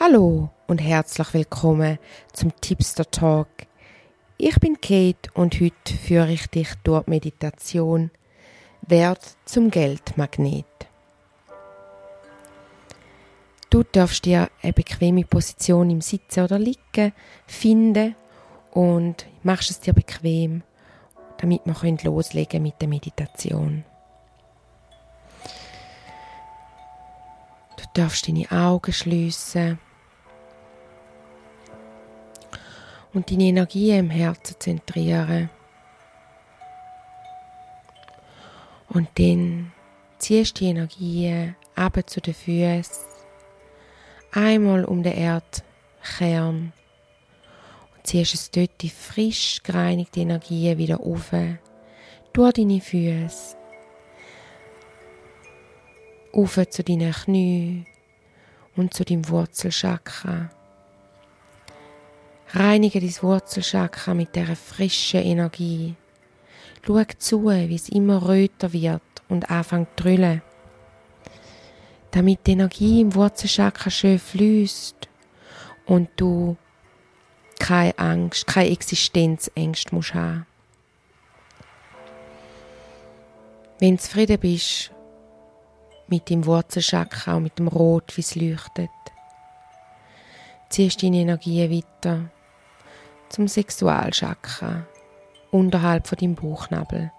Hallo und herzlich willkommen zum Tipster Talk. Ich bin Kate und heute führe ich dich durch Meditation Wert zum Geldmagnet. Du darfst dir eine bequeme Position im Sitzen oder Liegen finden und machst es dir bequem, damit wir loslegen mit der Meditation. Du darfst deine Augen schließen und deine Energie im Herzen zentrieren. Und dann ziehst du die Energie ab zu den Füßen, einmal um den Erdkern. Und ziehst es dort die frisch gereinigte Energie wieder auf, durch deine Füße, auf zu deinen Knien und zu deinem Wurzelchakra. Reinige dein Wurzelchakra mit dieser frischen Energie. Schau zu, wie es immer röter wird und anfängt zu drüllen. Damit die Energie im Wurzelchakra schön fließt und du keine Angst, keine Existenzängste musst haben. Wenn du zufrieden bist mit dem Wurzelchakra und mit dem Rot, wie es leuchtet, ziehst deine Energie weiter zum Sexualchakra unterhalb von deinem Bauchnabel.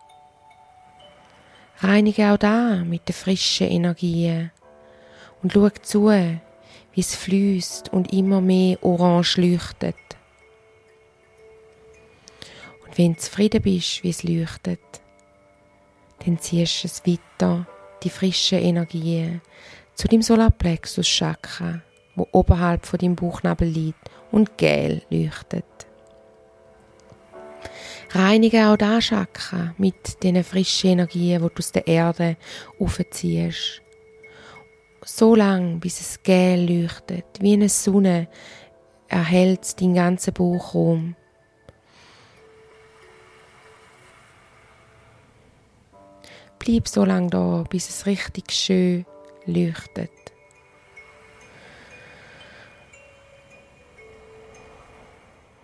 Reinige auch da mit der frischen Energie und schau zu, wie es fließt und immer mehr orange leuchtet. Und wenn du zufrieden bist, wie es leuchtet, dann ziehst du es weiter, die frische Energie, zu dem Solarplexus Chakra, wo oberhalb von deinem Bauchnabel liegt und gel leuchtet. Reinige auch das Chakra mit den frischen Energien, die du aus der Erde aufziehst. So lang, bis es gel leuchtet, wie eine Sonne, erhält deinen ganzen Bauchraum. Bleib so lange da, bis es richtig schön leuchtet.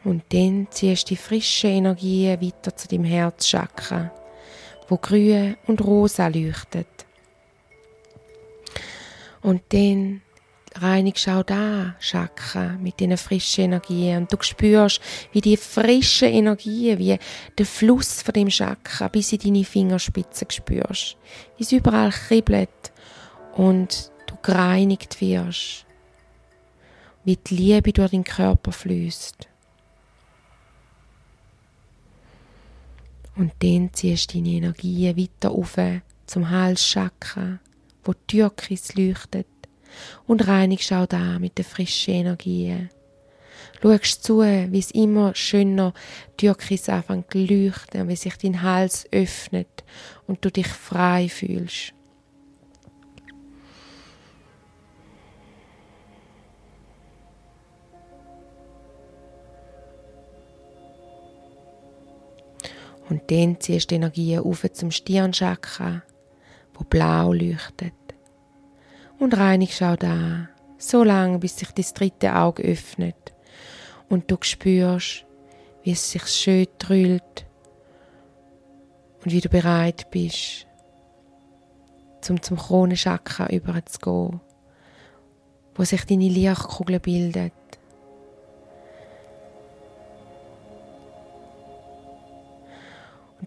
Und dann ziehst du die frische Energie weiter zu dem Herzchakra, wo grün und rosa leuchtet. Und dann reinigst auch da Chakra mit diesen frischen Energien. Und du spürst, wie die frische Energie, wie der Fluss von dem Chakra bis in deine Fingerspitzen spürst, wie es überall kribbelt und du gereinigt wirst, wie die Liebe durch den Körper fließt. Und dann ziehst du deine Energie weiter auf zum Halschakra, wo Türkis leuchtet und reinigst auch da mit der frischen Energie. Schaust zu, wie es immer schöner Türkis anfängt zu leuchten, wie sich dein Hals öffnet und du dich frei fühlst. Und dann ziehst du die Energie auf zum Stirnchakra, wo blau leuchtet. Und reinigst auch da, so lange, bis sich das dritte Auge öffnet und du spürst, wie es sich schön drüllt und wie du bereit bist, zum zum Kronenchakra überzugehen, wo sich deine Lichtkugel bildet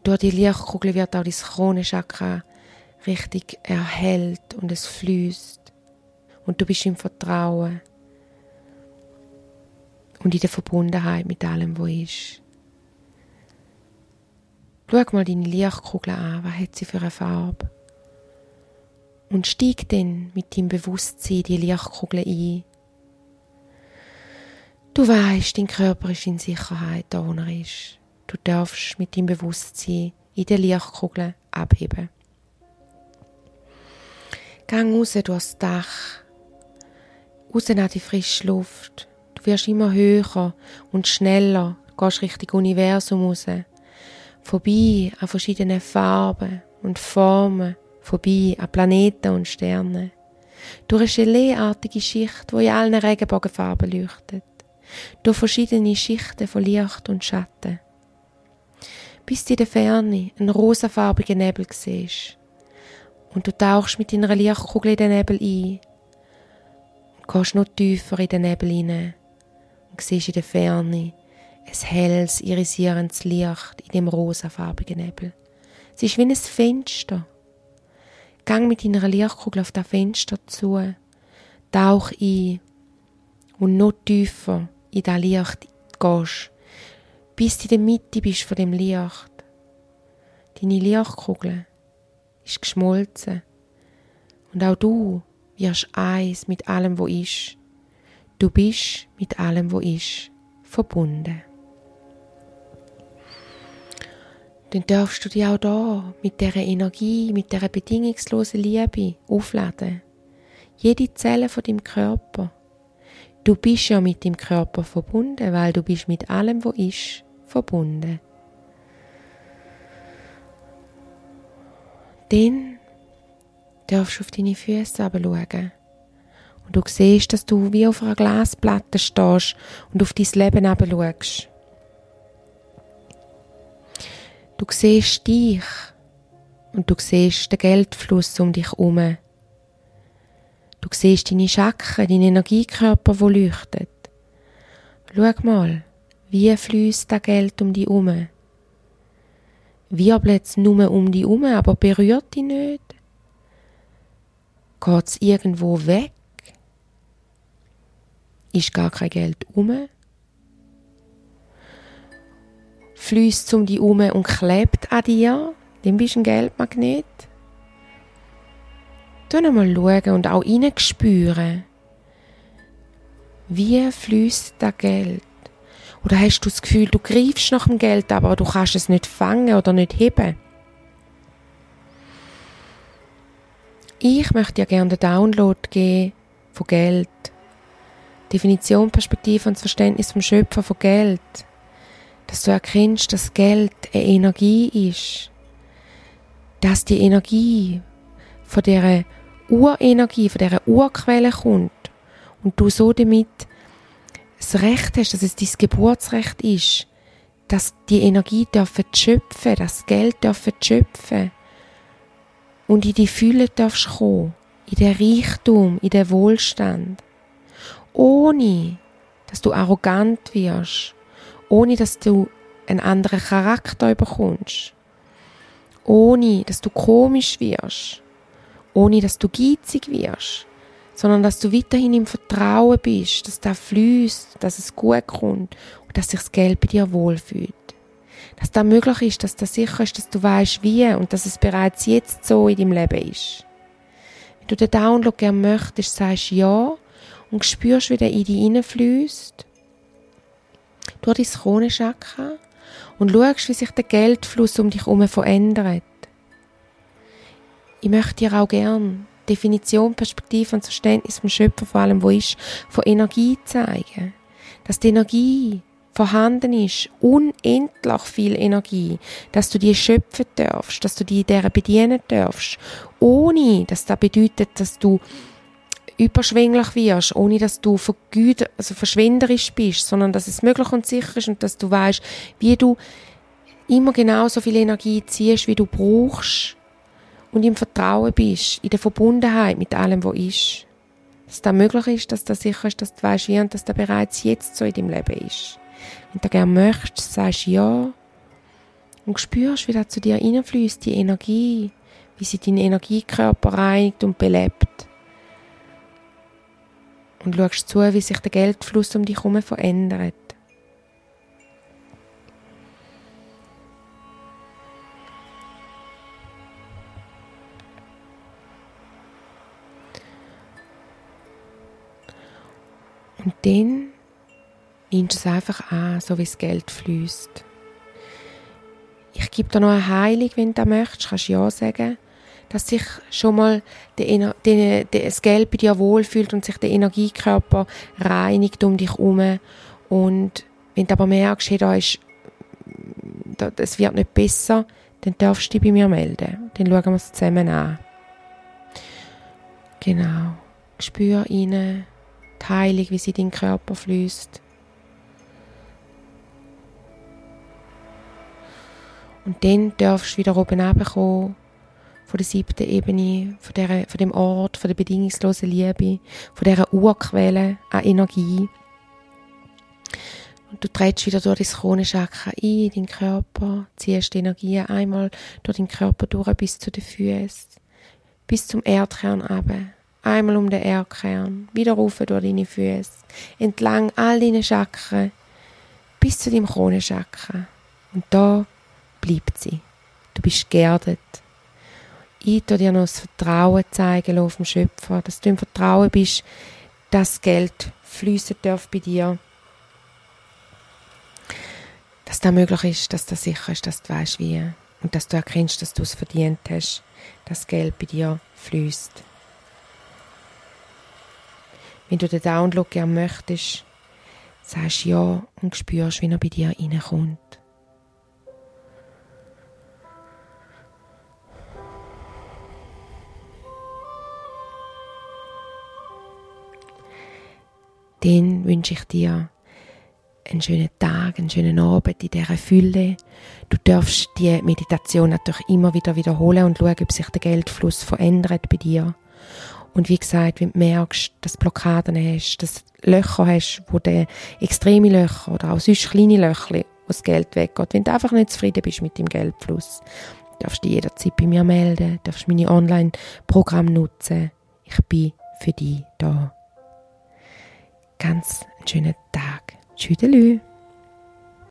durch die Lichtkugel wird auch das Kronenchakra richtig erhellt und es fließt. Und du bist im Vertrauen und in der Verbundenheit mit allem, was ist. Schau mal deine Lichtkugel an, was hat sie für eine Farbe? Und steig dann mit deinem Bewusstsein die Lichtkugel ein. Du weißt, dein Körper ist in Sicherheit, da wo er ist. Du darfst mit deinem Bewusstsein in der Lichtkugel abheben. Gang raus durchs Dach, raus an die frische Luft. Du wirst immer höher und schneller, du gehst Richtung Universum raus. Vorbei an verschiedenen Farben und Formen, vorbei an Planeten und Sternen. durch eine geleeartige Schicht, wo in allen Regenbogenfarben leuchtet, durch verschiedene Schichten von Licht und Schatten. Bis du in der Ferne einen rosafarbigen Nebel siehst und du tauchst mit deiner Lichtkugel in den Nebel ein und gehst noch tiefer in den Nebel hinein und siehst in der Ferne ein helles, irisierendes Licht in dem rosafarbigen Nebel. Es ist wie ein Fenster. Gang mit deiner Lichtkugel auf das Fenster zu, tauch ein und noch tiefer in das Licht gehst, bis du in der Mitte bist von dem Licht. Deine Lichtkugel ist geschmolzen und auch du wirst eins mit allem, wo ist. Du bist mit allem, wo ist, verbunden. Dann darfst du dich auch da mit der Energie, mit der bedingungslosen Liebe aufladen. Jede Zelle von deinem Körper. Du bist ja mit dem Körper verbunden, weil du bist mit allem, wo ist, verbunden. Dann darfst auf deine Füße schauen. Und du siehst, dass du wie auf einer Glasplatte stehst und auf dein Leben schaust. Du siehst dich und du siehst den Geldfluss um dich herum. Du siehst deine Chakren, deinen Energiekörper, wo leuchtet. Schau mal, wie fließt das Geld um dich herum? Wirbelt es nur um dich herum, aber berührt dich nicht? Geht es irgendwo weg? Ist gar kein Geld herum? Fließt um dich herum und klebt an dir? Dann bist du ein Geldmagnet. Tu mal schauen und auch spüren. Wie fließt das Geld? Oder hast du das Gefühl, du greifst nach dem Geld, aber du kannst es nicht fangen oder nicht heben? Ich möchte dir gerne den Download geben von Geld. Definition, Perspektive und das Verständnis vom Schöpfer von Geld. Dass du erkennst, dass Geld eine Energie ist. Dass die Energie von der Urenergie, von der Urquelle kommt und du so damit das Recht hast, dass es dein Geburtsrecht ist, dass die Energie dürfen schöpfen, das Geld dürfen schöpfen und in die Fülle darfst kommen, in den Reichtum, in den Wohlstand, ohne dass du arrogant wirst, ohne dass du einen anderen Charakter bekommst, ohne dass du komisch wirst, ohne dass du geizig wirst, sondern dass du weiterhin im Vertrauen bist, dass da fließt, dass es gut kommt und dass sich das Geld bei dir wohlfühlt. Dass da möglich ist, dass das sicher ist, dass du weißt wie und dass es bereits jetzt so in deinem Leben ist. Wenn du den Download gerne möchtest, sagst ja und spürst, wie der in dich hineinfließt, durch dein Kronenchakra und schaust, wie sich der Geldfluss um dich herum verändert. Ich möchte dir auch gern Definition, Perspektive und Verständnis vom Schöpfer vor allem, wo ist, von Energie zeigen. Dass die Energie vorhanden ist, unendlich viel Energie, dass du die schöpfen darfst, dass du die deren bedienen darfst, ohne dass das bedeutet, dass du überschwänglich wirst, ohne dass du vergüt, also verschwenderisch bist, sondern dass es möglich und sicher ist und dass du weißt, wie du immer genau so viel Energie ziehst, wie du brauchst, und im Vertrauen bist, in der Verbundenheit mit allem, was ist. Dass das möglich ist, dass das sicher ist, dass du weißt, wie und dass das bereits jetzt so in deinem Leben ist. Wenn du gerne möchtest, sagst ja und spürst, wie das zu dir hineinfließt, die Energie, wie sie deinen Energiekörper reinigt und belebt. Und schaust zu, wie sich der Geldfluss um dich herum verändert. Und dann nimmst es einfach an, so wie das Geld fließt. Ich gebe dir noch eine Heilung, wenn du das möchtest, kannst ja sagen, dass sich schon mal der, der, der, das Geld bei dir wohlfühlt und sich der Energiekörper reinigt um dich herum. Und wenn du aber merkst, hey, da ist, es wird nicht besser, dann darfst du dich bei mir melden. Dann schauen wir es zusammen an. Genau. Spür rein, die Heilung, wie sie in deinen Körper fließt. Und dann darfst du wieder oben runterkommen, von der siebten Ebene, von, der, von dem Ort, von der bedingungslosen Liebe, von dieser Urquelle an Energie. Und du trittst wieder durch das Kronenchakra ein, in deinen Körper, ziehst die Energie einmal durch den Körper durch bis zu den Füßen, bis zum Erdkern runter. Einmal um den Erdkern, wieder rauf durch deine Füße, entlang all deine Chakren, bis zu deinem Kronenchakra. Und da bleibt sie. Du bist geerdet. Ich tu dir noch das Vertrauen zeigen auf dem Schöpfer, dass du im Vertrauen bist, dass Geld fließen darf bei dir. Dass das möglich ist, dass das sicher ist, dass du weißt wie. Und dass du erkennst, dass du es verdient hast, dass Geld bei dir fließt. Wenn du den Download gerne möchtest, sagst ja und spürst, wie er bei dir reinkommt. Dann wünsche ich dir einen schönen Tag, einen schönen Abend in dieser Fülle. Du darfst die Meditation natürlich immer wieder wiederholen und schauen, ob sich der Geldfluss verändert bei dir. Und wie gesagt, wenn du merkst, dass du Blockaden hast, dass du Löcher hast, wo der extreme Löcher oder auch sonst kleine Löcher, wo das Geld weggeht, wenn du einfach nicht zufrieden bist mit dem Geldfluss, darfst du dich jederzeit bei mir melden, darfst meine Online-Programme nutzen. Ich bin für dich da ganz einen schönen Tag. Tschüdelü.